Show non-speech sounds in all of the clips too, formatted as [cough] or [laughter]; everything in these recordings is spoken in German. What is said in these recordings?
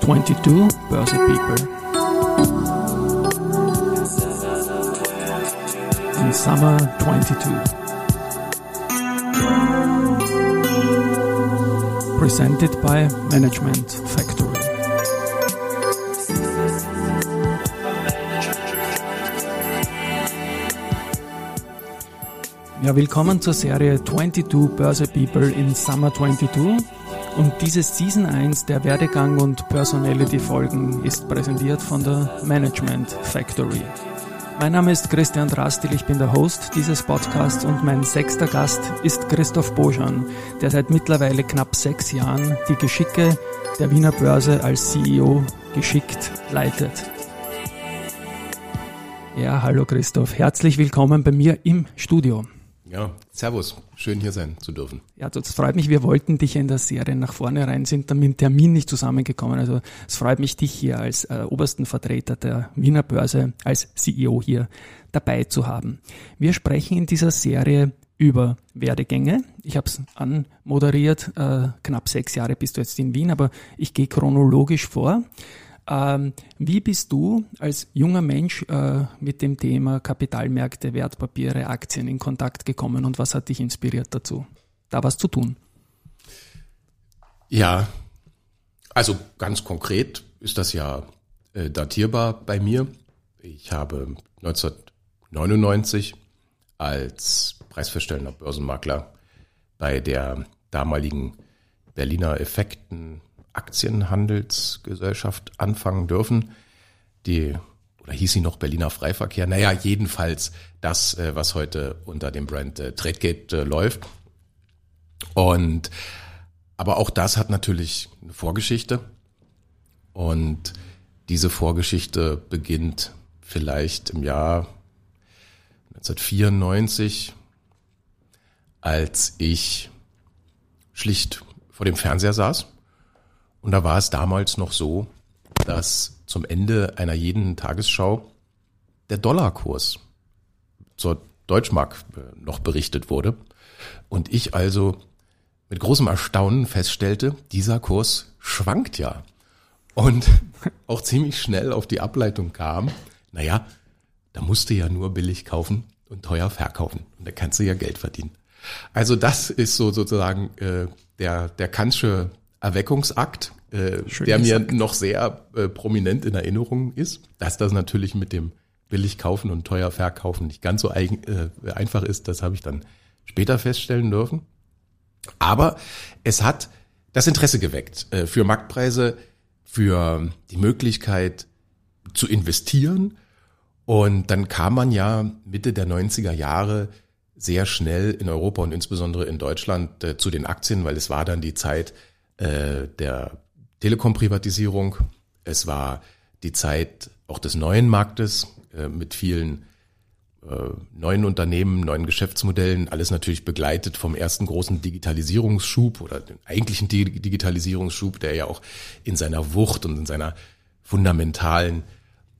22 Börse People. In Summer 22. Presented by Management Factory. Ja, willkommen zur Serie 22 Börse People in Summer 22. Und diese Season 1 der Werdegang und Personality Folgen ist präsentiert von der Management Factory. Mein Name ist Christian Drastil, ich bin der Host dieses Podcasts und mein sechster Gast ist Christoph Boschan, der seit mittlerweile knapp sechs Jahren die Geschicke der Wiener Börse als CEO geschickt leitet. Ja, hallo Christoph, herzlich willkommen bei mir im Studio. Ja, servus. Schön hier sein zu dürfen. Ja, das freut mich. Wir wollten dich in der Serie nach vorne rein, sind dann mit dem Termin nicht zusammengekommen. Also es freut mich, dich hier als äh, obersten Vertreter der Wiener Börse, als CEO hier dabei zu haben. Wir sprechen in dieser Serie über Werdegänge. Ich habe es anmoderiert, äh, knapp sechs Jahre bist du jetzt in Wien, aber ich gehe chronologisch vor. Ähm, wie bist du als junger Mensch äh, mit dem Thema Kapitalmärkte, Wertpapiere, Aktien in Kontakt gekommen und was hat dich inspiriert dazu, da was zu tun? Ja, also ganz konkret ist das ja äh, datierbar bei mir. Ich habe 1999 als preisverstellender Börsenmakler bei der damaligen Berliner Effekten Aktienhandelsgesellschaft anfangen dürfen. Die oder hieß sie noch Berliner Freiverkehr? Naja, jedenfalls das, äh, was heute unter dem Brand äh, Tradegate äh, läuft. Und aber auch das hat natürlich eine Vorgeschichte. Und diese Vorgeschichte beginnt vielleicht im Jahr 1994, als ich schlicht vor dem Fernseher saß und da war es damals noch so, dass zum Ende einer jeden Tagesschau der Dollarkurs zur Deutschmark äh, noch berichtet wurde. Und ich also mit großem Erstaunen feststellte, dieser Kurs schwankt ja. Und [laughs] auch ziemlich schnell auf die Ableitung kam, naja, da musst du ja nur billig kaufen und teuer verkaufen. Und da kannst du ja Geld verdienen. Also das ist so sozusagen äh, der, der Kantsche Erweckungsakt, äh, der mir gesagt. noch sehr äh, prominent in Erinnerung ist. Dass das natürlich mit dem billig kaufen und teuer verkaufen nicht ganz so eigen, äh, einfach ist, das habe ich dann später feststellen dürfen. Aber es hat das Interesse geweckt äh, für Marktpreise, für die Möglichkeit zu investieren. Und dann kam man ja Mitte der 90er Jahre sehr schnell in Europa und insbesondere in Deutschland äh, zu den Aktien, weil es war dann die Zeit, äh, der Telekom-Privatisierung. Es war die Zeit auch des neuen Marktes äh, mit vielen äh, neuen Unternehmen, neuen Geschäftsmodellen, alles natürlich begleitet vom ersten großen Digitalisierungsschub oder den eigentlichen Digitalisierungsschub, der ja auch in seiner Wucht und in seiner fundamentalen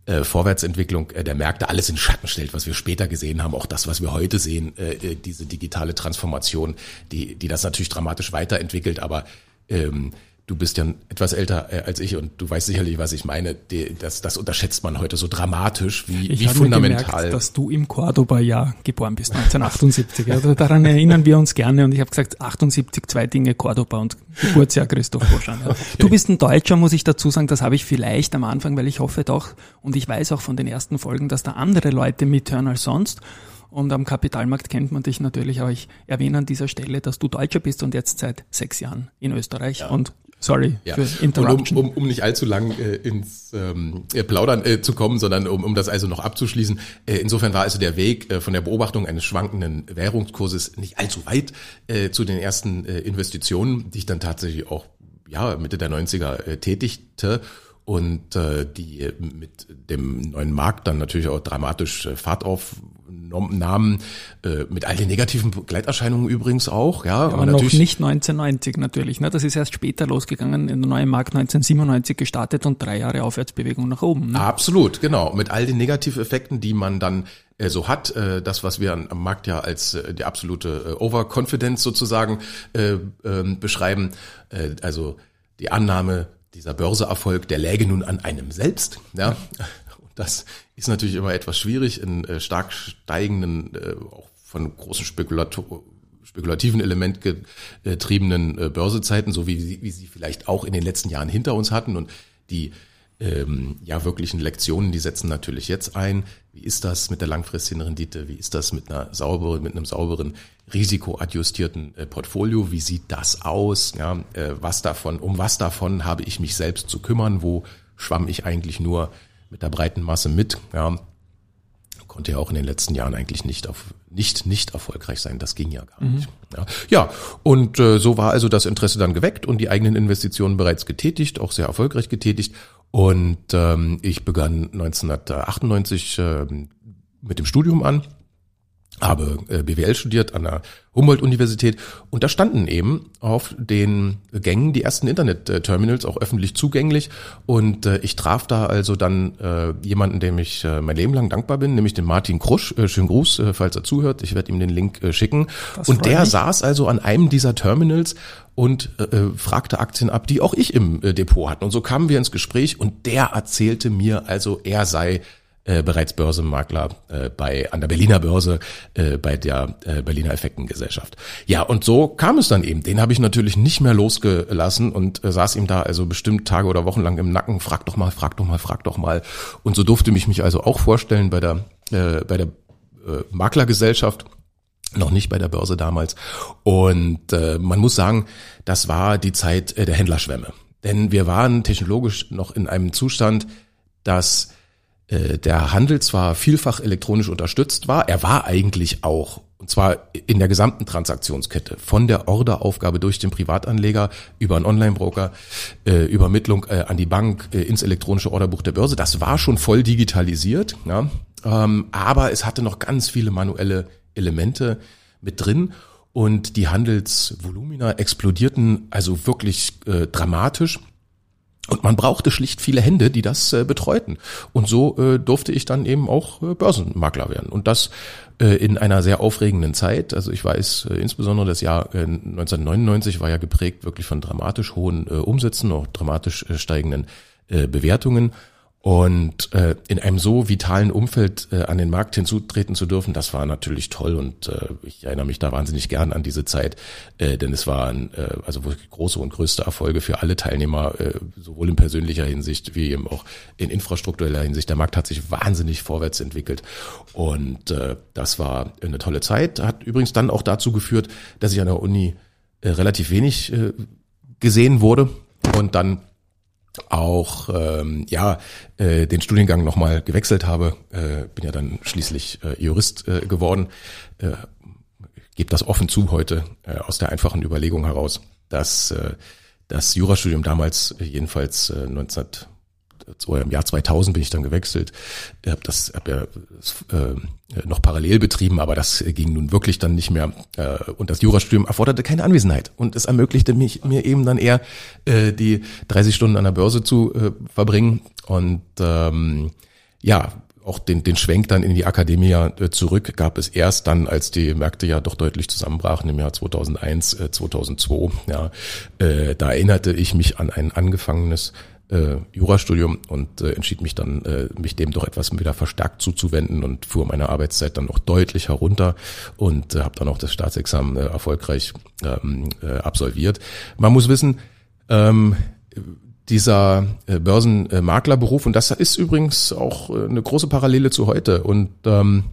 äh, Vorwärtsentwicklung äh, der Märkte alles in Schatten stellt, was wir später gesehen haben, auch das, was wir heute sehen, diese digitale Transformation, die, die das natürlich dramatisch weiterentwickelt, aber ähm, du bist ja etwas älter äh, als ich und du weißt sicherlich, was ich meine. Das, das unterschätzt man heute so dramatisch, wie, ich wie fundamental. Ich gemerkt, dass du im Cordoba-Jahr geboren bist, 1978. also daran erinnern wir uns gerne und ich habe gesagt, 78, zwei Dinge, Cordoba und Geburtsjahr Christoph Boschan. Ja. Du bist ein Deutscher, muss ich dazu sagen, das habe ich vielleicht am Anfang, weil ich hoffe doch und ich weiß auch von den ersten Folgen, dass da andere Leute mithören als sonst. Und am Kapitalmarkt kennt man dich natürlich, aber ich erwähne an dieser Stelle, dass du Deutscher bist und jetzt seit sechs Jahren in Österreich ja. und Sorry ja. für Interruption. Und um, um, um nicht allzu lang äh, ins ähm, äh, Plaudern äh, zu kommen, sondern um, um das also noch abzuschließen. Äh, insofern war also der Weg äh, von der Beobachtung eines schwankenden Währungskurses nicht allzu weit äh, zu den ersten äh, Investitionen, die ich dann tatsächlich auch ja Mitte der 90er äh, tätigte und äh, die mit dem neuen Markt dann natürlich auch dramatisch äh, Fahrt auf Namen äh, mit all den negativen Begleiterscheinungen übrigens auch, ja. aber, aber noch nicht 1990 natürlich. Ne? Das ist erst später losgegangen, in der neuen Markt 1997 gestartet und drei Jahre Aufwärtsbewegung nach oben. Ne? Absolut, genau. Mit all den Negativeffekten, die man dann äh, so hat, äh, das, was wir am Markt ja als äh, die absolute äh, Overconfidence sozusagen äh, äh, beschreiben, äh, also die Annahme, dieser Börseerfolg, der läge nun an einem selbst, ja. Das ist natürlich immer etwas schwierig in äh, stark steigenden, äh, auch von großen Spekulator spekulativen Element getriebenen äh, Börsezeiten, so wie, sie, wie sie vielleicht auch in den letzten Jahren hinter uns hatten und die ähm, ja wirklichen Lektionen, die setzen natürlich jetzt ein. Wie ist das mit der langfristigen Rendite? Wie ist das mit einer sauberen, mit einem sauberen risikoadjustierten äh, Portfolio? Wie sieht das aus? Ja, äh, was davon, um was davon habe ich mich selbst zu kümmern? Wo schwamm ich eigentlich nur mit der breiten Masse mit? Ja, konnte ja auch in den letzten Jahren eigentlich nicht auf nicht nicht erfolgreich sein. Das ging ja gar nicht. Ja, ja und äh, so war also das Interesse dann geweckt und die eigenen Investitionen bereits getätigt, auch sehr erfolgreich getätigt. Und ähm, ich begann 1998 äh, mit dem Studium an habe äh, BWL studiert an der Humboldt-Universität und da standen eben auf den Gängen die ersten Internet-Terminals auch öffentlich zugänglich und äh, ich traf da also dann äh, jemanden, dem ich mein Leben lang dankbar bin, nämlich den Martin Krusch. Schönen Gruß, falls er zuhört. Ich werde ihm den Link schicken. Das und der mich. saß also an einem dieser Terminals und fragte Aktien ab, die auch ich im Depot hatte. Und so kamen wir ins Gespräch und der erzählte mir also, er sei äh, bereits Börsenmakler äh, bei an der Berliner Börse äh, bei der äh, Berliner Effektengesellschaft. Ja, und so kam es dann eben. Den habe ich natürlich nicht mehr losgelassen und äh, saß ihm da also bestimmt Tage oder Wochen lang im Nacken. Frag doch mal, frag doch mal, frag doch mal. Und so durfte mich mich also auch vorstellen bei der äh, bei der äh, Maklergesellschaft noch nicht bei der Börse damals. Und äh, man muss sagen, das war die Zeit äh, der Händlerschwämme. Denn wir waren technologisch noch in einem Zustand, dass der Handel zwar vielfach elektronisch unterstützt war, er war eigentlich auch, und zwar in der gesamten Transaktionskette, von der Orderaufgabe durch den Privatanleger über einen Online-Broker, äh, Übermittlung äh, an die Bank, äh, ins elektronische Orderbuch der Börse, das war schon voll digitalisiert, ja, ähm, aber es hatte noch ganz viele manuelle Elemente mit drin und die Handelsvolumina explodierten also wirklich äh, dramatisch. Und man brauchte schlicht viele Hände, die das äh, betreuten. Und so äh, durfte ich dann eben auch äh, Börsenmakler werden. Und das äh, in einer sehr aufregenden Zeit. Also ich weiß, äh, insbesondere das Jahr äh, 1999 war ja geprägt wirklich von dramatisch hohen äh, Umsätzen, auch dramatisch äh, steigenden äh, Bewertungen. Und äh, in einem so vitalen Umfeld äh, an den Markt hinzutreten zu dürfen, das war natürlich toll und äh, ich erinnere mich da wahnsinnig gern an diese Zeit, äh, denn es waren äh, also wirklich große und größte Erfolge für alle Teilnehmer, äh, sowohl in persönlicher Hinsicht wie eben auch in infrastruktureller Hinsicht. Der Markt hat sich wahnsinnig vorwärts entwickelt und äh, das war eine tolle Zeit. Hat übrigens dann auch dazu geführt, dass ich an der Uni äh, relativ wenig äh, gesehen wurde und dann auch ähm, ja äh, den Studiengang nochmal gewechselt habe, äh, bin ja dann schließlich äh, Jurist äh, geworden. Äh, gebe das offen zu heute äh, aus der einfachen Überlegung heraus, dass äh, das Jurastudium damals äh, jedenfalls äh, 19 so im Jahr 2000 bin ich dann gewechselt, habe das hab ja äh, noch parallel betrieben, aber das ging nun wirklich dann nicht mehr. Äh, und das Jurastudium erforderte keine Anwesenheit und es ermöglichte mich mir eben dann eher äh, die 30 Stunden an der Börse zu äh, verbringen und ähm, ja auch den, den Schwenk dann in die Akademie äh, zurück gab es erst dann, als die Märkte ja doch deutlich zusammenbrachen im Jahr 2001, äh, 2002. Ja, äh, da erinnerte ich mich an ein angefangenes äh, Jurastudium und äh, entschied mich dann, äh, mich dem doch etwas wieder verstärkt zuzuwenden und fuhr meine Arbeitszeit dann noch deutlich herunter und äh, habe dann auch das Staatsexamen äh, erfolgreich ähm, äh, absolviert. Man muss wissen, ähm, dieser äh, Börsenmaklerberuf, und das ist übrigens auch äh, eine große Parallele zu heute, und ähm,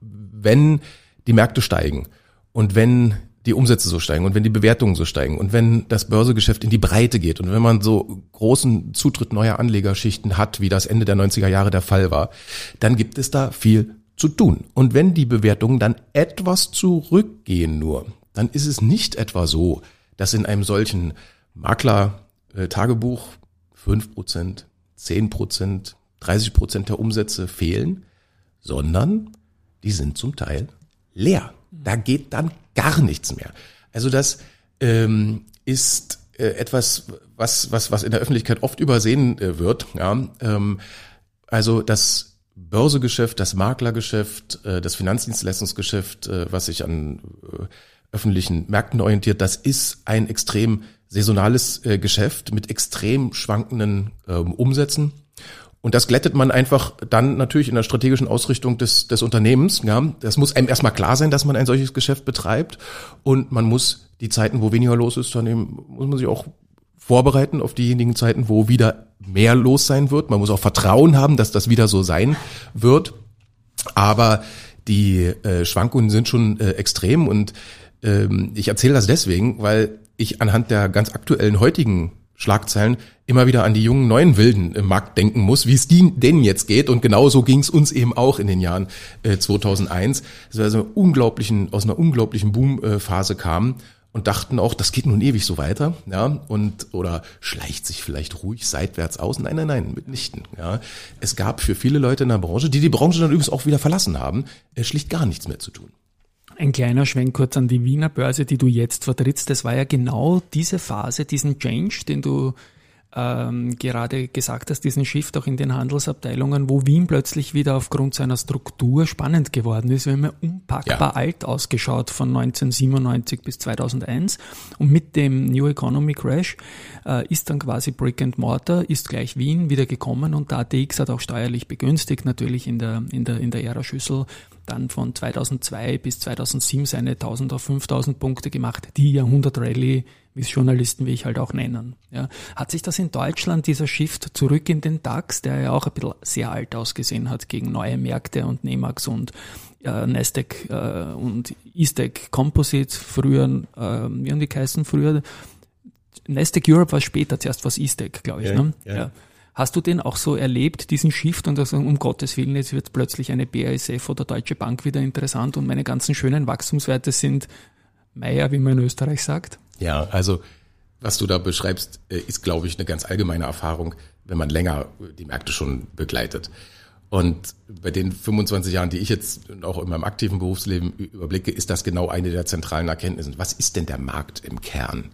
wenn die Märkte steigen und wenn die Umsätze so steigen und wenn die Bewertungen so steigen und wenn das Börsegeschäft in die Breite geht und wenn man so großen Zutritt neuer Anlegerschichten hat, wie das Ende der 90er Jahre der Fall war, dann gibt es da viel zu tun. Und wenn die Bewertungen dann etwas zurückgehen nur, dann ist es nicht etwa so, dass in einem solchen Makler-Tagebuch fünf Prozent, zehn Prozent, 30 Prozent der Umsätze fehlen, sondern die sind zum Teil leer. Da geht dann gar nichts mehr. Also das ähm, ist äh, etwas, was, was, was in der Öffentlichkeit oft übersehen äh, wird. Ja? Ähm, also das Börsegeschäft, das Maklergeschäft, äh, das Finanzdienstleistungsgeschäft, äh, was sich an äh, öffentlichen Märkten orientiert, das ist ein extrem saisonales äh, Geschäft mit extrem schwankenden ähm, Umsätzen. Und das glättet man einfach dann natürlich in der strategischen Ausrichtung des, des Unternehmens. Ja. Das muss einem erstmal klar sein, dass man ein solches Geschäft betreibt. Und man muss die Zeiten, wo weniger los ist, dann eben, muss man sich auch vorbereiten auf diejenigen Zeiten, wo wieder mehr los sein wird. Man muss auch Vertrauen haben, dass das wieder so sein wird. Aber die äh, Schwankungen sind schon äh, extrem und ähm, ich erzähle das deswegen, weil ich anhand der ganz aktuellen heutigen Schlagzeilen immer wieder an die jungen neuen Wilden im Markt denken muss, wie es denen jetzt geht. Und genauso ging es uns eben auch in den Jahren äh, 2001, dass wir also unglaublichen, aus einer unglaublichen Boomphase kamen und dachten auch, das geht nun ewig so weiter, ja, und oder schleicht sich vielleicht ruhig seitwärts aus. Nein, nein, nein, mitnichten. Ja, es gab für viele Leute in der Branche, die die Branche dann übrigens auch wieder verlassen haben, äh, schlicht gar nichts mehr zu tun. Ein kleiner Schwenk kurz an die Wiener Börse, die du jetzt vertrittst. Das war ja genau diese Phase, diesen Change, den du ähm, gerade gesagt hast, diesen Shift auch in den Handelsabteilungen, wo Wien plötzlich wieder aufgrund seiner Struktur spannend geworden ist. Wir haben ja unpackbar ja. alt ausgeschaut von 1997 bis 2001 und mit dem New Economy Crash äh, ist dann quasi Brick and Mortar, ist gleich Wien wieder gekommen und der ATX hat auch steuerlich begünstigt, natürlich in der, in der, in der Ära-Schüssel dann von 2002 bis 2007 seine 1000 auf 5000 Punkte gemacht, die Jahrhundert-Rallye wie es Journalisten wie ich halt auch nennen. Ja. Hat sich das in Deutschland, dieser Shift zurück in den DAX, der ja auch ein bisschen sehr alt ausgesehen hat gegen neue Märkte und Nemax und äh, Nasdaq äh, und Eastec Composite früher, äh, wie haben die geheißen früher? Nasdaq Europe war später, zuerst war es Eastec, glaube ich. Ja, ne? ja. ja. Hast du den auch so erlebt, diesen Shift und also um Gottes Willen, jetzt wird plötzlich eine BASF oder Deutsche Bank wieder interessant und meine ganzen schönen Wachstumswerte sind Meier, wie man in Österreich sagt? Ja, also was du da beschreibst, äh, ist, glaube ich, eine ganz allgemeine Erfahrung, wenn man länger die Märkte schon begleitet. Und bei den 25 Jahren, die ich jetzt auch in meinem aktiven Berufsleben überblicke, ist das genau eine der zentralen Erkenntnisse. Was ist denn der Markt im Kern?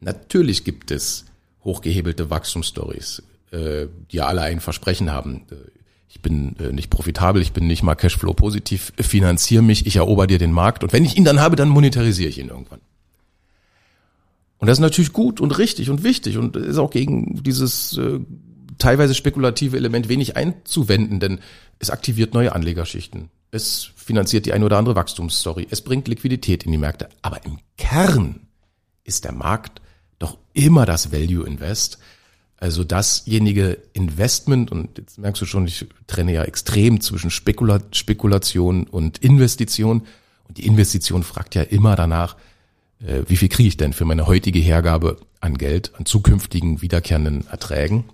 Natürlich gibt es hochgehebelte Wachstumsstories, äh, die ja alle ein Versprechen haben. Äh, ich bin nicht profitabel, ich bin nicht mal Cashflow positiv, finanziere mich, ich erober dir den Markt und wenn ich ihn dann habe, dann monetarisiere ich ihn irgendwann. Und das ist natürlich gut und richtig und wichtig und ist auch gegen dieses äh, teilweise spekulative Element wenig einzuwenden, denn es aktiviert neue Anlegerschichten. Es finanziert die eine oder andere Wachstumsstory. Es bringt Liquidität in die Märkte. Aber im Kern ist der Markt doch immer das Value Invest. Also dasjenige Investment, und jetzt merkst du schon, ich trenne ja extrem zwischen Spekula Spekulation und Investition. Und die Investition fragt ja immer danach, wie viel kriege ich denn für meine heutige Hergabe an Geld, an zukünftigen wiederkehrenden Erträgen.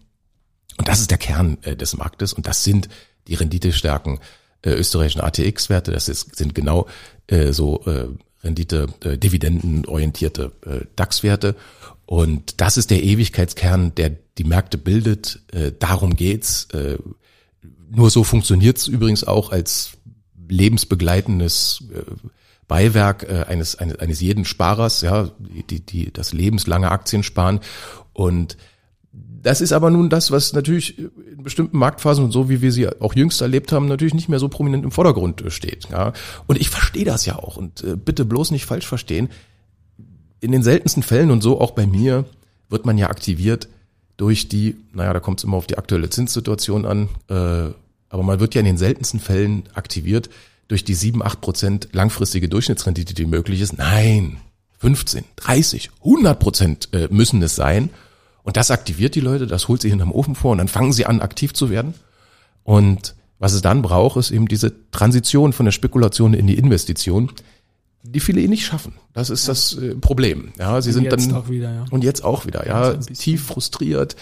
Und das ist der Kern äh, des Marktes und das sind die Renditestärken äh, österreichischen ATX-Werte. Das ist, sind genau äh, so äh, Rendite, äh, dividendenorientierte äh, DAX-Werte. Und das ist der Ewigkeitskern, der die Märkte bildet. Äh, darum geht's. Äh, nur so funktioniert's übrigens auch als lebensbegleitendes äh, Beiwerk äh, eines, eines, eines jeden Sparers, ja, die, die, das lebenslange Aktiensparen. Und das ist aber nun das, was natürlich in bestimmten Marktphasen und so, wie wir sie auch jüngst erlebt haben, natürlich nicht mehr so prominent im Vordergrund steht. Ja. Und ich verstehe das ja auch und äh, bitte bloß nicht falsch verstehen. In den seltensten Fällen und so auch bei mir wird man ja aktiviert durch die, naja, da kommt es immer auf die aktuelle Zinssituation an, äh, aber man wird ja in den seltensten Fällen aktiviert durch die 7, 8 Prozent langfristige Durchschnittsrendite, die möglich ist. Nein, 15, 30, 100 Prozent äh, müssen es sein. Und das aktiviert die Leute, das holt sie hinterm Ofen vor und dann fangen sie an, aktiv zu werden. Und was es dann braucht, ist eben diese Transition von der Spekulation in die Investition, die viele eh nicht schaffen. Das ist ja. das äh, Problem. Ja, sie und sind dann wieder, ja. und jetzt auch wieder, ja, tief frustriert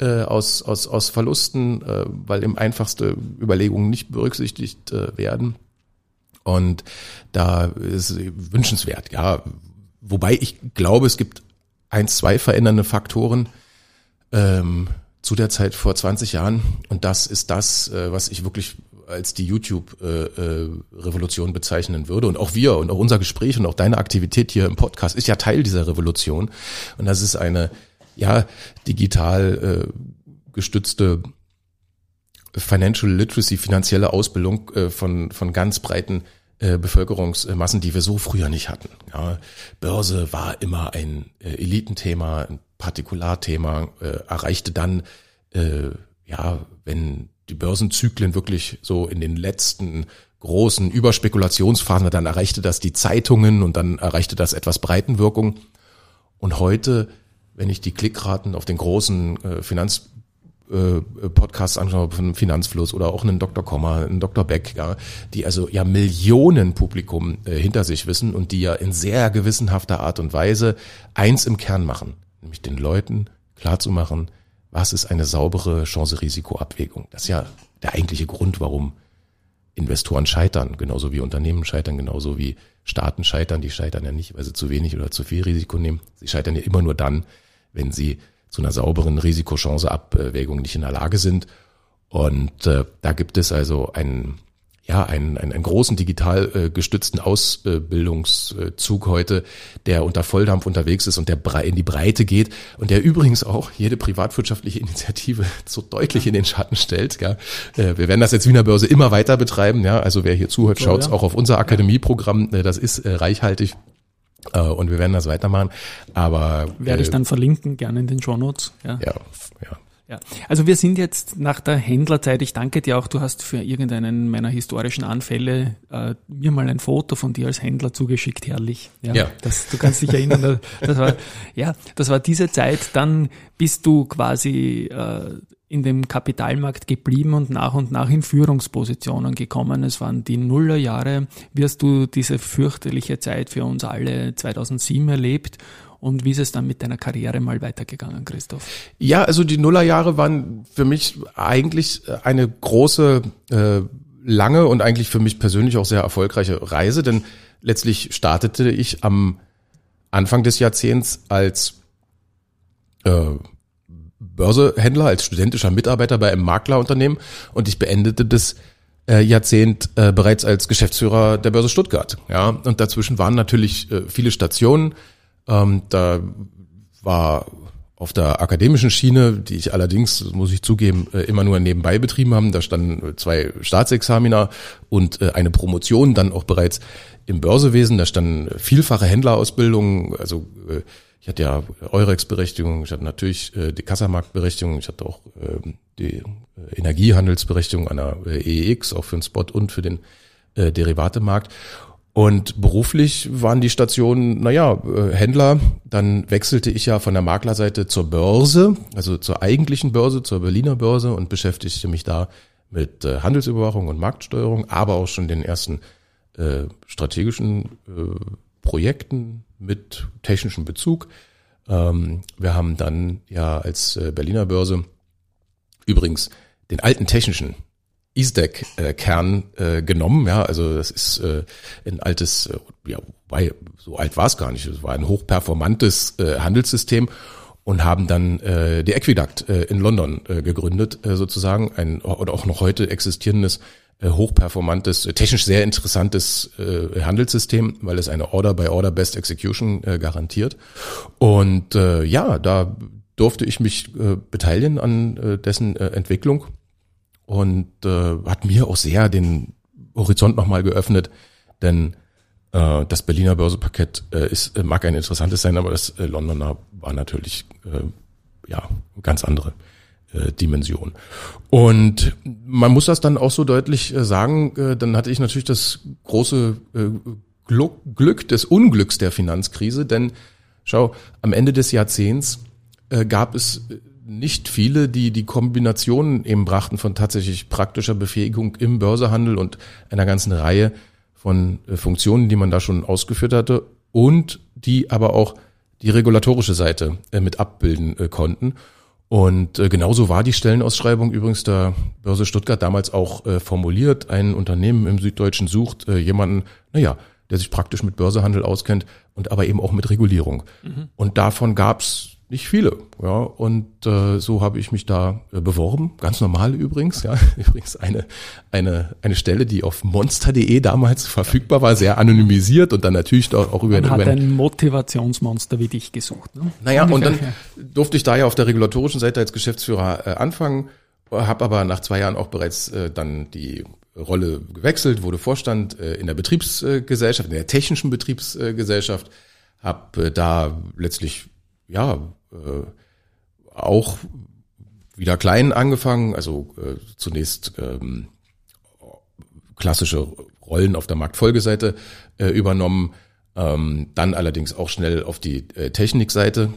äh, aus aus aus Verlusten, äh, weil eben einfachste Überlegungen nicht berücksichtigt äh, werden. Und da ist wünschenswert, ja. Wobei ich glaube, es gibt eins, zwei verändernde Faktoren ähm, zu der Zeit vor 20 Jahren. Und das ist das, äh, was ich wirklich als die YouTube-Revolution bezeichnen würde. Und auch wir und auch unser Gespräch und auch deine Aktivität hier im Podcast ist ja Teil dieser Revolution. Und das ist eine, ja, digital äh, gestützte Financial Literacy, finanzielle Ausbildung äh, von, von ganz breiten äh, Bevölkerungsmassen, die wir so früher nicht hatten. Ja, Börse war immer ein äh, Elitenthema, ein Partikularthema, erreichte dann, ja, wenn die Börsenzyklen wirklich so in den letzten großen Überspekulationsphasen, dann erreichte das die Zeitungen und dann erreichte das etwas Breitenwirkung. Und heute, wenn ich die Klickraten auf den großen Finanz Podcasts anschaue von Finanzfluss oder auch einen Dr. Komma, einen Dr. Beck, ja, die also ja Millionen Publikum äh, hinter sich wissen und die ja in sehr gewissenhafter Art und Weise eins im Kern machen, nämlich den Leuten klarzumachen, was ist eine saubere Chance-Risiko-Abwägung. Das ist ja der eigentliche Grund, warum Investoren scheitern, genauso wie Unternehmen scheitern, genauso wie Staaten scheitern. Die scheitern ja nicht, weil sie zu wenig oder zu viel Risiko nehmen. Sie scheitern ja immer nur dann, wenn sie zu einer sauberen Risikochance-Abwägung nicht in der Lage sind. Und äh, da gibt es also einen, ja, einen, einen, einen großen digital äh, gestützten Ausbildungszug heute, der unter Volldampf unterwegs ist und der in die Breite geht und der übrigens auch jede privatwirtschaftliche Initiative [laughs] so deutlich in den Schatten stellt. Ja. Äh, wir werden das jetzt Wiener Börse immer weiter betreiben. Ja. Also wer hier zuhört, schaut so, ja. auch auf unser Akademieprogramm. Äh, das ist äh, reichhaltig. Äh, und wir werden das weitermachen. Aber werde ich äh, dann verlinken, gerne in den Show Notes. Ja, ja. ja. Ja, also wir sind jetzt nach der Händlerzeit. Ich danke dir auch. Du hast für irgendeinen meiner historischen Anfälle äh, mir mal ein Foto von dir als Händler zugeschickt. Herrlich. Ja, ja. Das, du kannst dich erinnern. [laughs] Das war ja, das war diese Zeit. Dann bist du quasi äh, in dem Kapitalmarkt geblieben und nach und nach in Führungspositionen gekommen. Es waren die Nullerjahre. Wie hast du diese fürchterliche Zeit für uns alle 2007 erlebt? Und wie ist es dann mit deiner Karriere mal weitergegangen, Christoph? Ja, also die Nullerjahre waren für mich eigentlich eine große, äh, lange und eigentlich für mich persönlich auch sehr erfolgreiche Reise, denn letztlich startete ich am Anfang des Jahrzehnts als äh, Börsehändler, als studentischer Mitarbeiter bei einem Maklerunternehmen und ich beendete das äh, Jahrzehnt äh, bereits als Geschäftsführer der Börse Stuttgart. Ja, und dazwischen waren natürlich äh, viele Stationen. Ähm, da war auf der akademischen Schiene, die ich allerdings, muss ich zugeben, äh, immer nur nebenbei betrieben haben. Da standen zwei Staatsexamina und äh, eine Promotion dann auch bereits im Börsewesen. Da standen vielfache Händlerausbildungen, also äh, ich hatte ja Eurex-Berechtigung, ich hatte natürlich äh, die Kassamarkt-Berechtigung, ich hatte auch äh, die äh, Energiehandelsberechtigung an der äh, EEX, auch für den Spot und für den äh, Derivatemarkt. Und beruflich waren die Stationen, naja, äh, Händler. Dann wechselte ich ja von der Maklerseite zur Börse, also zur eigentlichen Börse, zur Berliner Börse und beschäftigte mich da mit äh, Handelsüberwachung und Marktsteuerung, aber auch schon den ersten äh, strategischen äh, Projekten mit technischem Bezug. Ähm, wir haben dann ja als äh, Berliner Börse übrigens den alten technischen ISDEC-Kern äh, genommen. Ja, also das ist äh, ein altes, äh, ja, so alt war es gar nicht. Es war ein hochperformantes äh, Handelssystem und haben dann äh, die Equiduct äh, in London äh, gegründet, äh, sozusagen ein oder auch noch heute existierendes äh, hochperformantes, äh, technisch sehr interessantes äh, Handelssystem, weil es eine Order by Order Best Execution äh, garantiert. Und äh, ja, da durfte ich mich äh, beteiligen an äh, dessen äh, Entwicklung und äh, hat mir auch sehr den Horizont nochmal geöffnet, denn äh, das Berliner Börsepaket äh, ist, mag ein interessantes sein, aber das äh, Londoner war natürlich äh, ja ganz andere äh, Dimension. Und man muss das dann auch so deutlich äh, sagen, äh, dann hatte ich natürlich das große Glück des Unglücks der Finanzkrise, denn schau, am Ende des Jahrzehnts gab es nicht viele, die die Kombination eben brachten von tatsächlich praktischer Befähigung im Börsehandel und einer ganzen Reihe von Funktionen, die man da schon ausgeführt hatte und die aber auch die regulatorische Seite mit abbilden konnten. Und äh, genauso war die Stellenausschreibung übrigens der Börse Stuttgart damals auch äh, formuliert. Ein Unternehmen im Süddeutschen sucht äh, jemanden, naja, der sich praktisch mit Börsehandel auskennt und aber eben auch mit Regulierung. Mhm. Und davon gab's nicht viele, ja. Und äh, so habe ich mich da äh, beworben, ganz normal übrigens, ja. [laughs] Übrigens eine eine eine Stelle, die auf monster.de damals verfügbar war, sehr anonymisiert und dann natürlich auch, auch über. Man hat über ein Motivationsmonster wie dich gesucht. Ne? Naja, und dann durfte ich da ja auf der regulatorischen Seite als Geschäftsführer äh, anfangen, habe aber nach zwei Jahren auch bereits äh, dann die Rolle gewechselt, wurde Vorstand äh, in der Betriebsgesellschaft, in der technischen Betriebsgesellschaft, habe äh, da letztlich ja äh, auch wieder klein angefangen, also äh, zunächst ähm, klassische Rollen auf der Marktfolgeseite äh, übernommen, ähm, dann allerdings auch schnell auf die äh, Technikseite.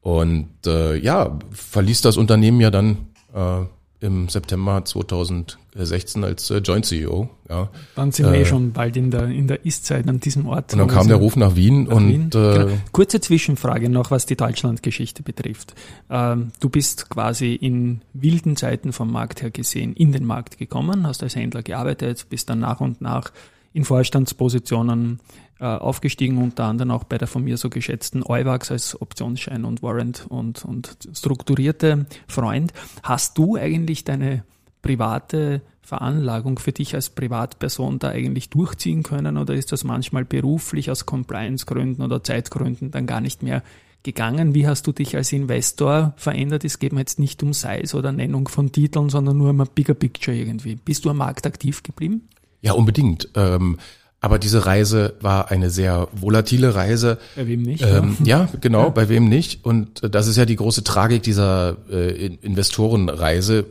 Und äh, ja, verließ das Unternehmen ja dann äh, im September 2016 als äh, Joint CEO. Ja. Dann sind wir eh schon bald in der, in der Ist-Zeit an diesem Ort. Und dann kam der Ruf nach Wien nach und Wien. Äh, genau. kurze Zwischenfrage noch, was die Deutschlandgeschichte betrifft. Ähm, du bist quasi in wilden Zeiten vom Markt her gesehen in den Markt gekommen, hast als Händler gearbeitet, bist dann nach und nach in Vorstandspositionen äh, aufgestiegen, unter anderem auch bei der von mir so geschätzten Euwax als Optionsschein und Warrant und, und strukturierte Freund. Hast du eigentlich deine private Veranlagung für dich als Privatperson da eigentlich durchziehen können oder ist das manchmal beruflich aus Compliance-Gründen oder Zeitgründen dann gar nicht mehr gegangen? Wie hast du dich als Investor verändert? Es geht mir jetzt nicht um Size oder Nennung von Titeln, sondern nur um ein bigger picture irgendwie. Bist du am Markt aktiv geblieben? Ja, unbedingt. Ähm, aber diese Reise war eine sehr volatile Reise. Bei wem nicht? Ähm, ja. ja, [laughs] genau, ja. bei wem nicht. Und äh, das ist ja die große Tragik dieser äh, Investorenreise,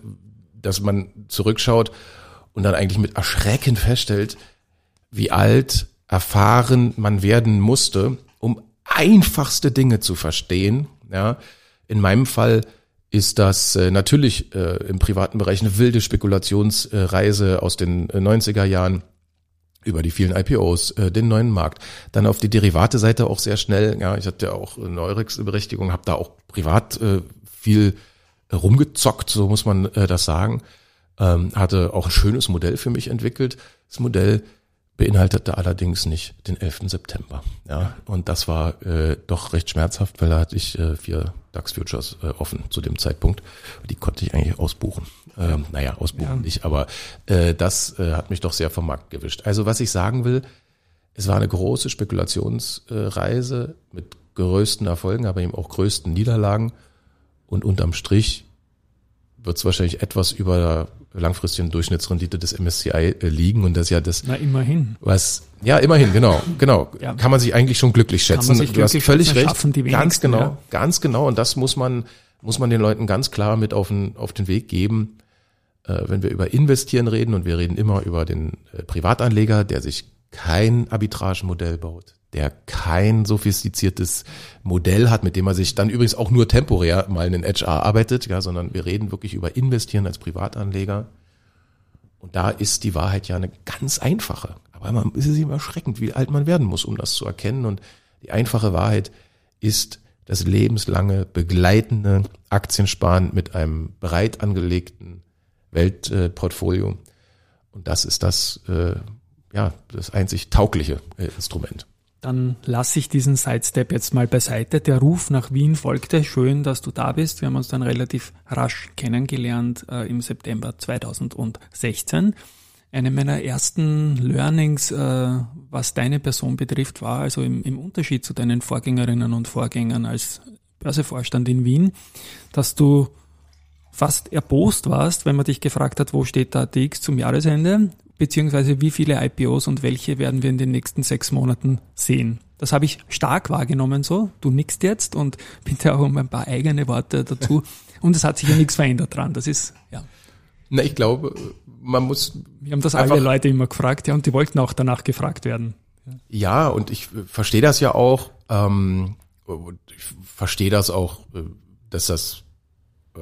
dass man zurückschaut und dann eigentlich mit Erschrecken feststellt, wie alt, erfahren man werden musste, um einfachste Dinge zu verstehen. Ja, in meinem Fall ist das äh, natürlich äh, im privaten Bereich eine wilde Spekulationsreise aus den 90er äh, Jahren über die vielen IPOs, den neuen Markt. Dann auf die Derivate-Seite auch sehr schnell. Ja, ich hatte ja auch eine Eurex-Berechtigung, habe da auch privat viel rumgezockt, so muss man das sagen. Ähm, hatte auch ein schönes Modell für mich entwickelt. Das Modell beinhaltete allerdings nicht den 11. September. Ja, und das war äh, doch recht schmerzhaft, weil da hatte ich äh, vier DAX Futures äh, offen zu dem Zeitpunkt. Die konnte ich eigentlich ausbuchen. Ähm, naja, ausbuchen ja. nicht, aber äh, das äh, hat mich doch sehr vom Markt gewischt. Also was ich sagen will, es war eine große Spekulationsreise mit größten Erfolgen, aber eben auch größten Niederlagen. Und unterm Strich wird es wahrscheinlich etwas über langfristigen Durchschnittsrendite des MSCI äh, liegen und das ja das Na immerhin. Was ja immerhin genau genau [laughs] ja. kann man sich eigentlich schon glücklich schätzen. Sich du glücklich hast völlig recht. ganz genau ja. ganz genau und das muss man muss man den Leuten ganz klar mit auf den auf den Weg geben, äh, wenn wir über Investieren reden und wir reden immer über den äh, Privatanleger, der sich kein Arbitragemodell baut, der kein sophistiziertes Modell hat, mit dem er sich dann übrigens auch nur temporär mal in den HR arbeitet, ja, sondern wir reden wirklich über Investieren als Privatanleger. Und da ist die Wahrheit ja eine ganz einfache. Aber man ist es immer erschreckend, wie alt man werden muss, um das zu erkennen. Und die einfache Wahrheit ist das lebenslange begleitende Aktiensparen mit einem breit angelegten Weltportfolio. Und das ist das, äh, ja, das einzig taugliche äh, Instrument. Dann lasse ich diesen Sidestep jetzt mal beiseite. Der Ruf nach Wien folgte. Schön, dass du da bist. Wir haben uns dann relativ rasch kennengelernt äh, im September 2016. Eine meiner ersten Learnings, äh, was deine Person betrifft, war also im, im Unterschied zu deinen Vorgängerinnen und Vorgängern als Börsevorstand in Wien, dass du fast erbost warst, wenn man dich gefragt hat, wo steht der ATX zum Jahresende beziehungsweise wie viele IPOs und welche werden wir in den nächsten sechs Monaten sehen. Das habe ich stark wahrgenommen so. Du nickst jetzt und [laughs] bitte auch um ein paar eigene Worte dazu. Und es hat sich ja [laughs] nichts verändert dran. Das ist, ja. Na, ich glaube, man muss. Wir haben das alle Leute immer gefragt, ja, und die wollten auch danach gefragt werden. Ja, und ich verstehe das ja auch. Ähm, ich verstehe das auch, äh, dass das, äh,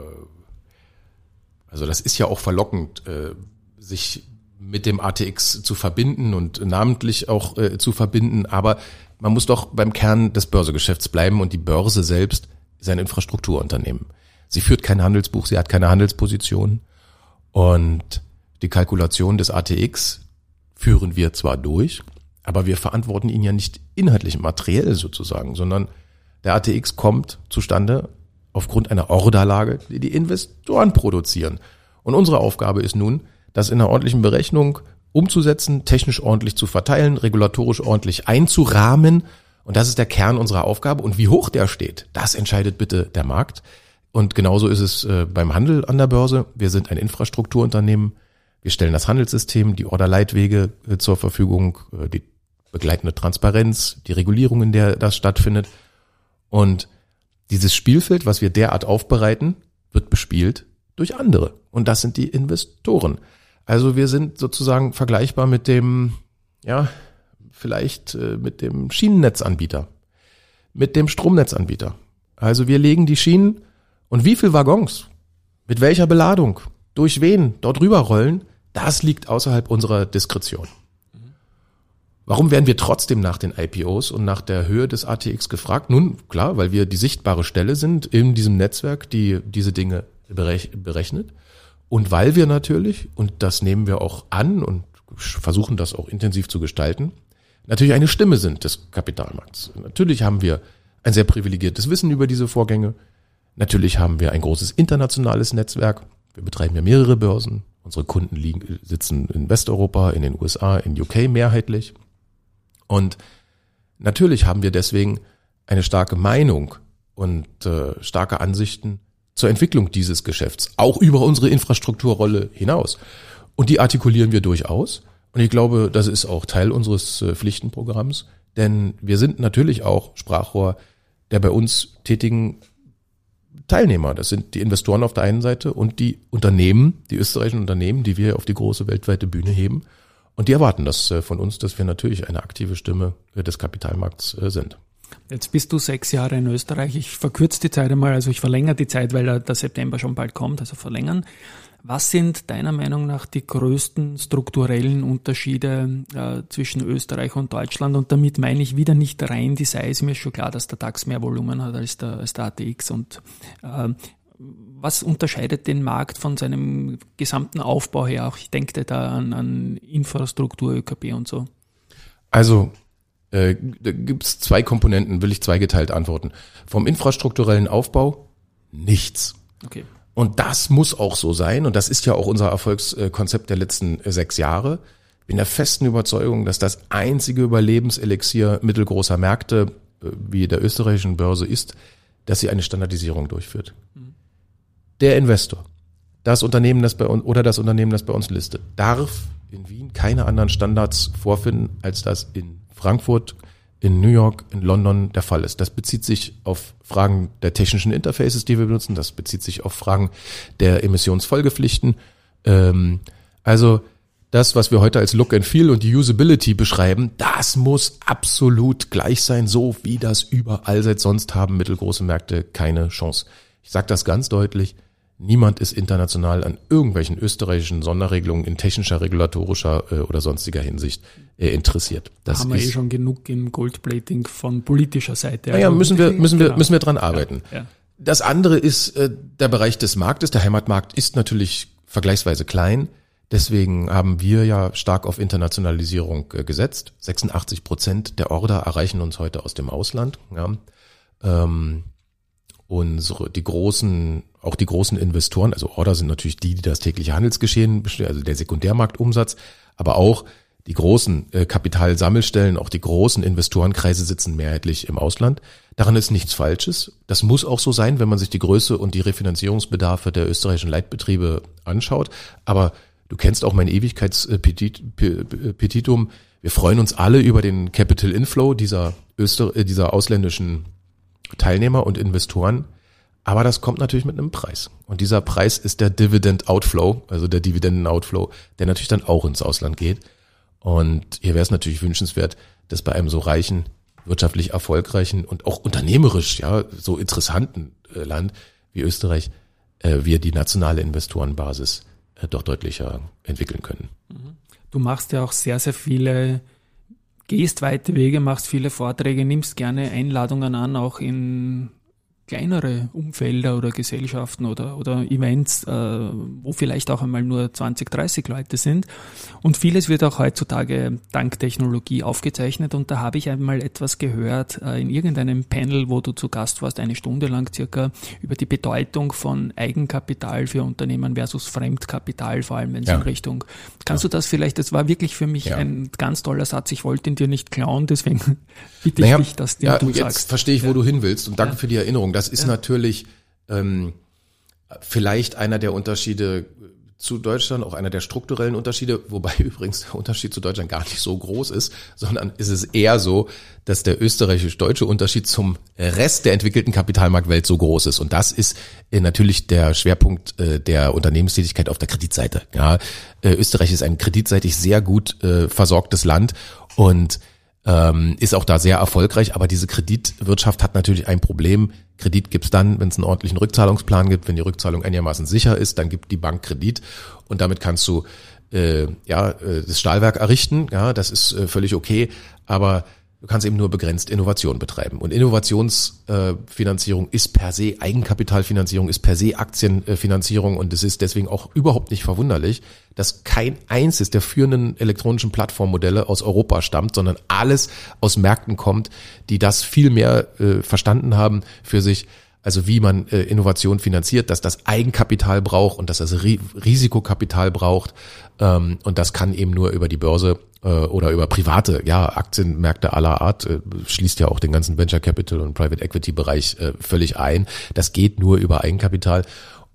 also das ist ja auch verlockend, äh, sich mit dem ATX zu verbinden und namentlich auch äh, zu verbinden. Aber man muss doch beim Kern des Börsegeschäfts bleiben und die Börse selbst ist ein Infrastrukturunternehmen. Sie führt kein Handelsbuch, sie hat keine Handelsposition und die Kalkulation des ATX führen wir zwar durch, aber wir verantworten ihn ja nicht inhaltlich materiell sozusagen, sondern der ATX kommt zustande aufgrund einer Orderlage, die die Investoren produzieren. Und unsere Aufgabe ist nun, das in einer ordentlichen Berechnung umzusetzen, technisch ordentlich zu verteilen, regulatorisch ordentlich einzurahmen. Und das ist der Kern unserer Aufgabe. Und wie hoch der steht, das entscheidet bitte der Markt. Und genauso ist es äh, beim Handel an der Börse. Wir sind ein Infrastrukturunternehmen. Wir stellen das Handelssystem, die Orderleitwege äh, zur Verfügung, äh, die begleitende Transparenz, die Regulierung, in der das stattfindet. Und dieses Spielfeld, was wir derart aufbereiten, wird bespielt durch andere. Und das sind die Investoren. Also wir sind sozusagen vergleichbar mit dem, ja, vielleicht äh, mit dem Schienennetzanbieter, mit dem Stromnetzanbieter. Also wir legen die Schienen und wie viel Waggons, mit welcher Beladung, durch wen dort rüberrollen, das liegt außerhalb unserer Diskretion. Warum werden wir trotzdem nach den IPOs und nach der Höhe des ATX gefragt? Nun, klar, weil wir die sichtbare Stelle sind in diesem Netzwerk, die diese Dinge berechnet. Und weil wir natürlich, und das nehmen wir auch an und versuchen das auch intensiv zu gestalten, natürlich eine Stimme sind des Kapitalmarkts. Natürlich haben wir ein sehr privilegiertes Wissen über diese Vorgänge. Natürlich haben wir ein großes internationales Netzwerk. Wir betreiben ja mehrere Börsen. Unsere Kunden liegen, sitzen in Westeuropa, in den USA, in UK mehrheitlich. Und natürlich haben wir deswegen eine starke Meinung und äh, starke Ansichten zur Entwicklung dieses Geschäfts, auch über unsere Infrastrukturrolle hinaus. Und die artikulieren wir durchaus. Und ich glaube, das ist auch Teil unseres äh, Pflichtenprogramms, denn wir sind natürlich auch Sprachrohr der bei uns tätigen Teilnehmer. Das sind die Investoren auf der einen Seite und die Unternehmen, die österreichischen Unternehmen, die wir auf die große weltweite Bühne heben. Und die erwarten das äh, von uns, dass wir natürlich eine aktive Stimme äh, des Kapitalmarkts sind. Jetzt bist du sechs Jahre in Österreich. Ich verkürze die Zeit einmal, also ich verlängere die Zeit, weil der September schon bald kommt, also verlängern. Was sind deiner Meinung nach die größten strukturellen Unterschiede äh, zwischen Österreich und Deutschland? Und damit meine ich wieder nicht rein die Size. Mir ist schon klar, dass der DAX mehr Volumen hat als der, als der ATX. Und äh, was unterscheidet den Markt von seinem gesamten Aufbau her? Auch ich denke da an, an Infrastruktur, ÖKP und so. Also äh, da gibt es zwei Komponenten, will ich zweigeteilt antworten. Vom infrastrukturellen Aufbau nichts. Okay. Und das muss auch so sein. Und das ist ja auch unser Erfolgskonzept der letzten sechs Jahre. Bin der festen Überzeugung, dass das einzige Überlebenselixier mittelgroßer Märkte äh, wie der österreichischen Börse ist, dass sie eine Standardisierung durchführt. Mhm der Investor, das Unternehmen, das bei uns oder das Unternehmen, das bei uns listet, darf in Wien keine anderen Standards vorfinden, als das in Frankfurt, in New York, in London der Fall ist. Das bezieht sich auf Fragen der technischen Interfaces, die wir benutzen. Das bezieht sich auf Fragen der Emissionsfolgepflichten. Ähm, also das, was wir heute als Look and Feel und die Usability beschreiben, das muss absolut gleich sein, so wie das überall seit sonst haben mittelgroße Märkte keine Chance. Ich sage das ganz deutlich. Niemand ist international an irgendwelchen österreichischen Sonderregelungen in technischer, regulatorischer äh, oder sonstiger Hinsicht äh, interessiert. Das haben wir eh schon genug im Goldplating von politischer Seite. Naja, also müssen wir, müssen wir, genau. müssen wir dran arbeiten. Ja, ja. Das andere ist äh, der Bereich des Marktes. Der Heimatmarkt ist natürlich vergleichsweise klein. Deswegen haben wir ja stark auf Internationalisierung äh, gesetzt. 86 Prozent der Order erreichen uns heute aus dem Ausland. Ja. Ähm, unsere, die großen, auch die großen Investoren, also Order sind natürlich die, die das tägliche Handelsgeschehen also der Sekundärmarktumsatz, aber auch die großen äh, Kapitalsammelstellen, auch die großen Investorenkreise sitzen mehrheitlich im Ausland. Daran ist nichts Falsches. Das muss auch so sein, wenn man sich die Größe und die Refinanzierungsbedarfe der österreichischen Leitbetriebe anschaut. Aber du kennst auch mein Ewigkeitspetitum. Wir freuen uns alle über den Capital Inflow dieser, Öster äh, dieser ausländischen Teilnehmer und Investoren. Aber das kommt natürlich mit einem Preis. Und dieser Preis ist der Dividend Outflow, also der Dividenden Outflow, der natürlich dann auch ins Ausland geht. Und hier wäre es natürlich wünschenswert, dass bei einem so reichen, wirtschaftlich erfolgreichen und auch unternehmerisch, ja, so interessanten äh, Land wie Österreich, äh, wir die nationale Investorenbasis äh, doch deutlicher entwickeln können. Mhm. Du machst ja auch sehr, sehr viele gehst weite Wege, machst viele Vorträge, nimmst gerne Einladungen an, auch in kleinere Umfelder oder Gesellschaften oder, oder Events, äh, wo vielleicht auch einmal nur 20, 30 Leute sind. Und vieles wird auch heutzutage dank Technologie aufgezeichnet. Und da habe ich einmal etwas gehört äh, in irgendeinem Panel, wo du zu Gast warst, eine Stunde lang circa, über die Bedeutung von Eigenkapital für Unternehmen versus Fremdkapital, vor allem wenn es ja. in Richtung. Kannst ja. du das vielleicht, das war wirklich für mich ja. ein ganz toller Satz, ich wollte ihn dir nicht klauen, deswegen [laughs] bitte naja, ich dich, dass dir ja, du jetzt sagst. verstehe ich, wo du hin willst und danke für die Erinnerung. Das ist natürlich ähm, vielleicht einer der Unterschiede zu Deutschland, auch einer der strukturellen Unterschiede, wobei [laughs] übrigens der Unterschied zu Deutschland gar nicht so groß ist, sondern ist es eher so, dass der österreichisch-deutsche Unterschied zum Rest der entwickelten Kapitalmarktwelt so groß ist. Und das ist äh, natürlich der Schwerpunkt äh, der Unternehmenstätigkeit auf der Kreditseite. Ja, äh, Österreich ist ein kreditseitig sehr gut versorgtes Land und ähm, ist auch da sehr erfolgreich, aber diese Kreditwirtschaft hat natürlich ein Problem. Kredit gibt's dann, wenn es einen ordentlichen Rückzahlungsplan gibt, wenn die Rückzahlung einigermaßen sicher ist, dann gibt die Bank Kredit und damit kannst du äh, ja äh, das Stahlwerk errichten. Ja, das ist äh, völlig okay, aber Du kannst eben nur begrenzt Innovation betreiben. Und Innovationsfinanzierung äh, ist per se, Eigenkapitalfinanzierung ist per se Aktienfinanzierung und es ist deswegen auch überhaupt nicht verwunderlich, dass kein einziges der führenden elektronischen Plattformmodelle aus Europa stammt, sondern alles aus Märkten kommt, die das viel mehr äh, verstanden haben für sich, also wie man äh, Innovation finanziert, dass das Eigenkapital braucht und dass das Risikokapital braucht. Ähm, und das kann eben nur über die Börse äh, oder über private, ja, Aktienmärkte aller Art, äh, schließt ja auch den ganzen Venture Capital und Private Equity Bereich äh, völlig ein. Das geht nur über Eigenkapital.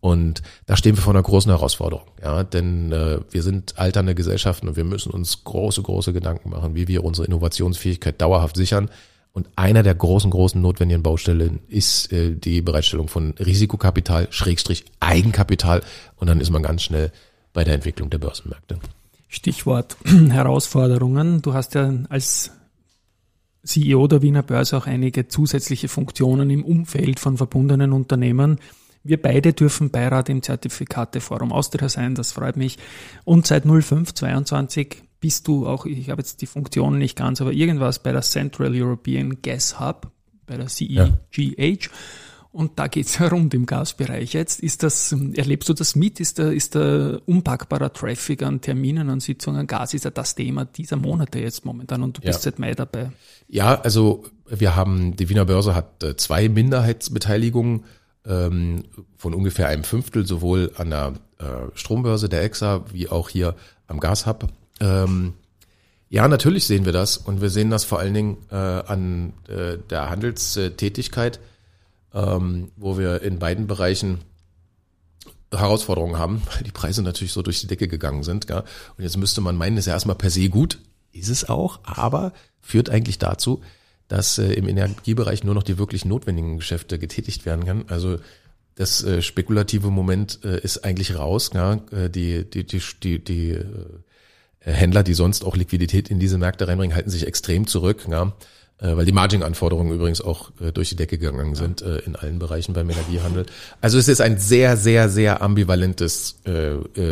Und da stehen wir vor einer großen Herausforderung, ja, denn äh, wir sind alternde Gesellschaften und wir müssen uns große, große Gedanken machen, wie wir unsere Innovationsfähigkeit dauerhaft sichern. Und einer der großen, großen notwendigen Baustellen ist äh, die Bereitstellung von Risikokapital, Schrägstrich Eigenkapital. Und dann ist man ganz schnell bei der Entwicklung der Börsenmärkte. Stichwort [clears throat] Herausforderungen. Du hast ja als CEO der Wiener Börse auch einige zusätzliche Funktionen im Umfeld von verbundenen Unternehmen. Wir beide dürfen Beirat im Zertifikateforum Austria sein, das freut mich. Und seit 0522 bist du auch, ich habe jetzt die Funktionen nicht ganz, aber irgendwas bei der Central European Gas Hub, bei der CEGH. Ja. Und da geht's [laughs] rund im Gasbereich. Jetzt ist das, erlebst du das mit? Ist der, ist der unpackbarer Traffic an Terminen, an Sitzungen, Gas ist ja das Thema dieser Monate jetzt momentan und du bist ja. seit Mai dabei. Ja, also wir haben, die Wiener Börse hat äh, zwei Minderheitsbeteiligungen ähm, von ungefähr einem Fünftel, sowohl an der äh, Strombörse der EXA wie auch hier am Gashub. Ähm, ja, natürlich sehen wir das und wir sehen das vor allen Dingen äh, an äh, der Handelstätigkeit ähm, wo wir in beiden Bereichen Herausforderungen haben, [laughs] weil die Preise natürlich so durch die Decke gegangen sind. Gell? Und jetzt müsste man meinen, ist ja erstmal per se gut, ist es auch, aber führt eigentlich dazu, dass äh, im Energiebereich nur noch die wirklich notwendigen Geschäfte getätigt werden kann. Also das äh, spekulative Moment äh, ist eigentlich raus. Ja? Äh, die die, die, die, die äh, Händler, die sonst auch Liquidität in diese Märkte reinbringen, halten sich extrem zurück. Ja? äh, weil die Margin-Anforderungen übrigens auch äh, durch die Decke gegangen sind äh, in allen Bereichen beim Energiehandel. Also es ist ein sehr, sehr, sehr ambivalentes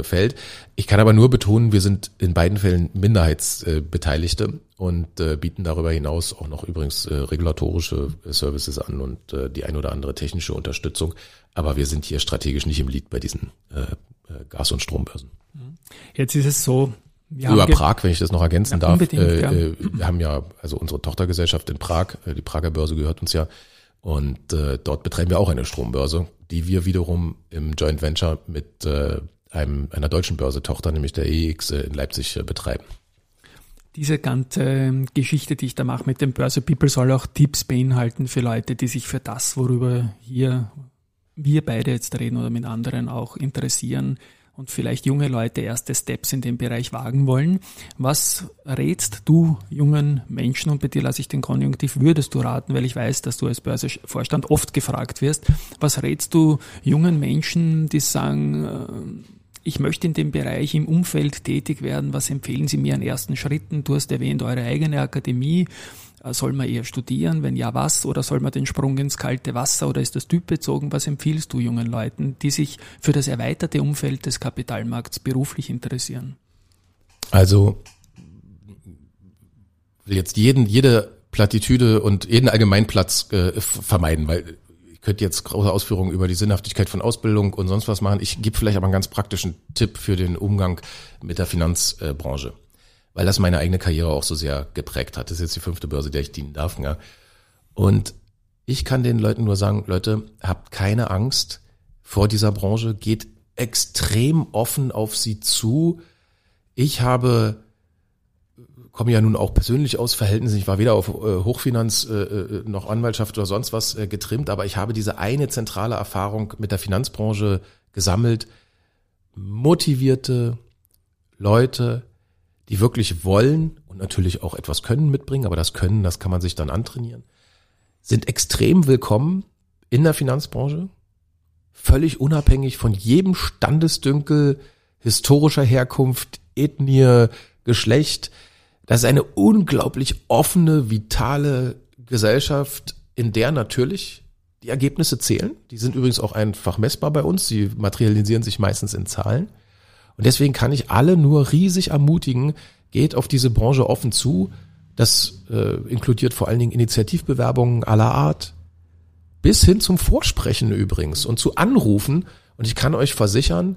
Feld. Ich kann aber nur betonen, wir sind in beiden Fällen Minderheitsbeteiligte und bieten darüber hinaus auch noch übrigens regulatorische Services an und die ein oder andere technische Unterstützung. Aber wir sind hier strategisch nicht im Lead bei diesen Gas- und Strombörsen. Jetzt ist es so, ja, Über Prag, wenn ich das noch ergänzen ja, darf. Äh, ja. äh, wir haben ja also unsere Tochtergesellschaft in Prag, äh, die Prager Börse gehört uns ja. Und äh, dort betreiben wir auch eine Strombörse, die wir wiederum im Joint Venture mit äh, einem, einer deutschen Börse-Tochter, nämlich der EX äh, in Leipzig, äh, betreiben. Diese ganze Geschichte, die ich da mache mit dem Börse People, soll auch Tipps beinhalten für Leute, die sich für das, worüber hier wir beide jetzt reden oder mit anderen auch interessieren, und vielleicht junge Leute erste Steps in dem Bereich wagen wollen. Was rätst du jungen Menschen, und bei dir lasse ich den Konjunktiv, würdest du raten, weil ich weiß, dass du als Börsevorstand oft gefragt wirst, was rätst du jungen Menschen, die sagen, äh, ich möchte in dem Bereich im Umfeld tätig werden, was empfehlen Sie mir an ersten Schritten? Du hast erwähnt, eure eigene Akademie. Äh, soll man eher studieren? Wenn ja, was? Oder soll man den Sprung ins kalte Wasser oder ist das typbezogen? Was empfiehlst du jungen Leuten, die sich für das erweiterte Umfeld des Kapitalmarkts beruflich interessieren? Also will jetzt jeden, jede Plattitüde und jeden Allgemeinplatz äh, vermeiden, weil könnte jetzt große Ausführungen über die Sinnhaftigkeit von Ausbildung und sonst was machen. Ich gebe vielleicht aber einen ganz praktischen Tipp für den Umgang mit der Finanzbranche, weil das meine eigene Karriere auch so sehr geprägt hat. Das ist jetzt die fünfte Börse, der ich dienen darf. Ja. Und ich kann den Leuten nur sagen, Leute, habt keine Angst vor dieser Branche, geht extrem offen auf sie zu. Ich habe komme ja nun auch persönlich aus Verhältnissen. Ich war weder auf äh, Hochfinanz äh, äh, noch Anwaltschaft oder sonst was äh, getrimmt, aber ich habe diese eine zentrale Erfahrung mit der Finanzbranche gesammelt. Motivierte Leute, die wirklich wollen und natürlich auch etwas können mitbringen, aber das Können, das kann man sich dann antrainieren, sind extrem willkommen in der Finanzbranche, völlig unabhängig von jedem Standesdünkel, historischer Herkunft, Ethnie, Geschlecht. Das ist eine unglaublich offene, vitale Gesellschaft, in der natürlich die Ergebnisse zählen. Die sind übrigens auch einfach messbar bei uns. Sie materialisieren sich meistens in Zahlen. Und deswegen kann ich alle nur riesig ermutigen, geht auf diese Branche offen zu. Das äh, inkludiert vor allen Dingen Initiativbewerbungen aller Art, bis hin zum Vorsprechen übrigens und zu Anrufen. Und ich kann euch versichern,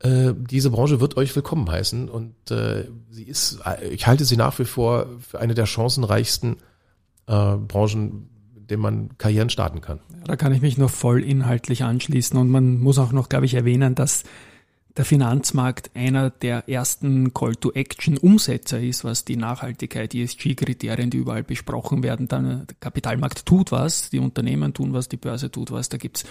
äh, diese Branche wird euch willkommen heißen und äh, sie ist, äh, ich halte sie nach wie vor für eine der chancenreichsten äh, Branchen, denen man Karrieren starten kann. Da kann ich mich nur voll inhaltlich anschließen und man muss auch noch, glaube ich, erwähnen, dass der Finanzmarkt einer der ersten Call-to-Action-Umsetzer ist, was die Nachhaltigkeit, ESG-Kriterien, die überall besprochen werden. Dann der Kapitalmarkt tut was, die Unternehmen tun was, die Börse tut was. Da gibt's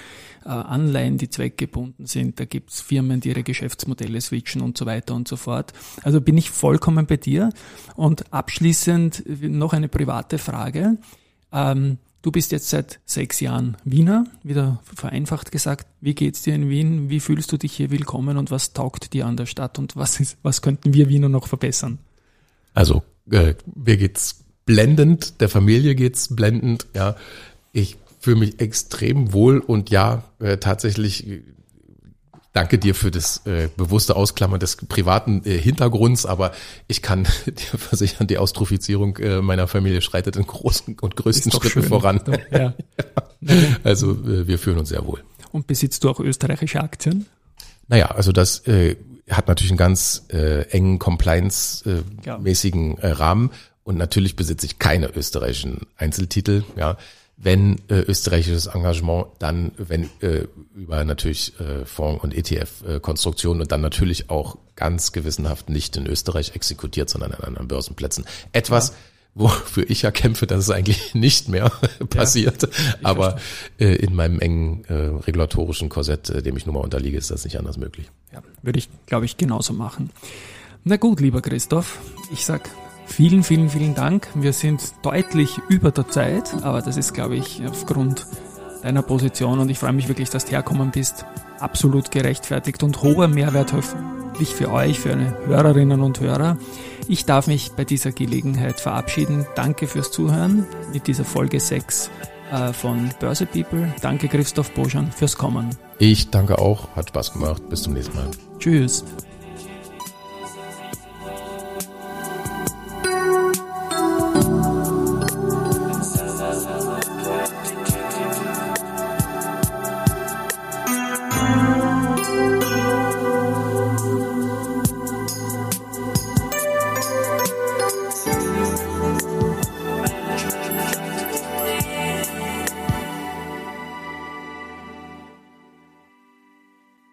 äh, Anleihen, die zweckgebunden sind, da gibt's Firmen, die ihre Geschäftsmodelle switchen und so weiter und so fort. Also bin ich vollkommen bei dir. Und abschließend noch eine private Frage. Ähm, Du bist jetzt seit sechs Jahren Wiener, wieder vereinfacht gesagt. Wie geht's dir in Wien? Wie fühlst du dich hier willkommen und was taugt dir an der Stadt und was ist, was könnten wir Wiener noch verbessern? Also, äh, mir geht's blendend, der Familie geht's blendend, ja. Ich fühle mich extrem wohl und ja, äh, tatsächlich danke dir für das äh, bewusste Ausklammern des privaten äh, Hintergrunds, aber ich kann [laughs] dir versichern, die Austrofizierung äh, meiner Familie schreitet in großen und größten Schritten schön. voran. Ja. [laughs] also äh, wir fühlen uns sehr wohl. Und besitzt du auch österreichische Aktien? Naja, also das äh, hat natürlich einen ganz äh, engen Compliance-mäßigen äh, äh, Rahmen und natürlich besitze ich keine österreichischen Einzeltitel. Ja, wenn äh, österreichisches Engagement, dann wenn äh, über natürlich äh, Fonds und ETF-Konstruktionen und dann natürlich auch ganz gewissenhaft nicht in Österreich exekutiert, sondern an anderen Börsenplätzen. Etwas, ja. wofür ich ja kämpfe, dass es eigentlich [laughs] nicht mehr [laughs] passiert. Ja, Aber äh, in meinem engen äh, regulatorischen Korsett, äh, dem ich nun mal unterliege, ist das nicht anders möglich. Ja, würde ich, glaube ich, genauso machen. Na gut, lieber Christoph, ich sag Vielen, vielen, vielen Dank. Wir sind deutlich über der Zeit, aber das ist, glaube ich, aufgrund deiner Position und ich freue mich wirklich, dass du herkommen bist. Absolut gerechtfertigt und hoher Mehrwert hoffentlich für euch, für eine Hörerinnen und Hörer. Ich darf mich bei dieser Gelegenheit verabschieden. Danke fürs Zuhören mit dieser Folge 6 äh, von Börse People. Danke Christoph Boschan fürs Kommen. Ich danke auch, hat Spaß gemacht. Bis zum nächsten Mal. Tschüss.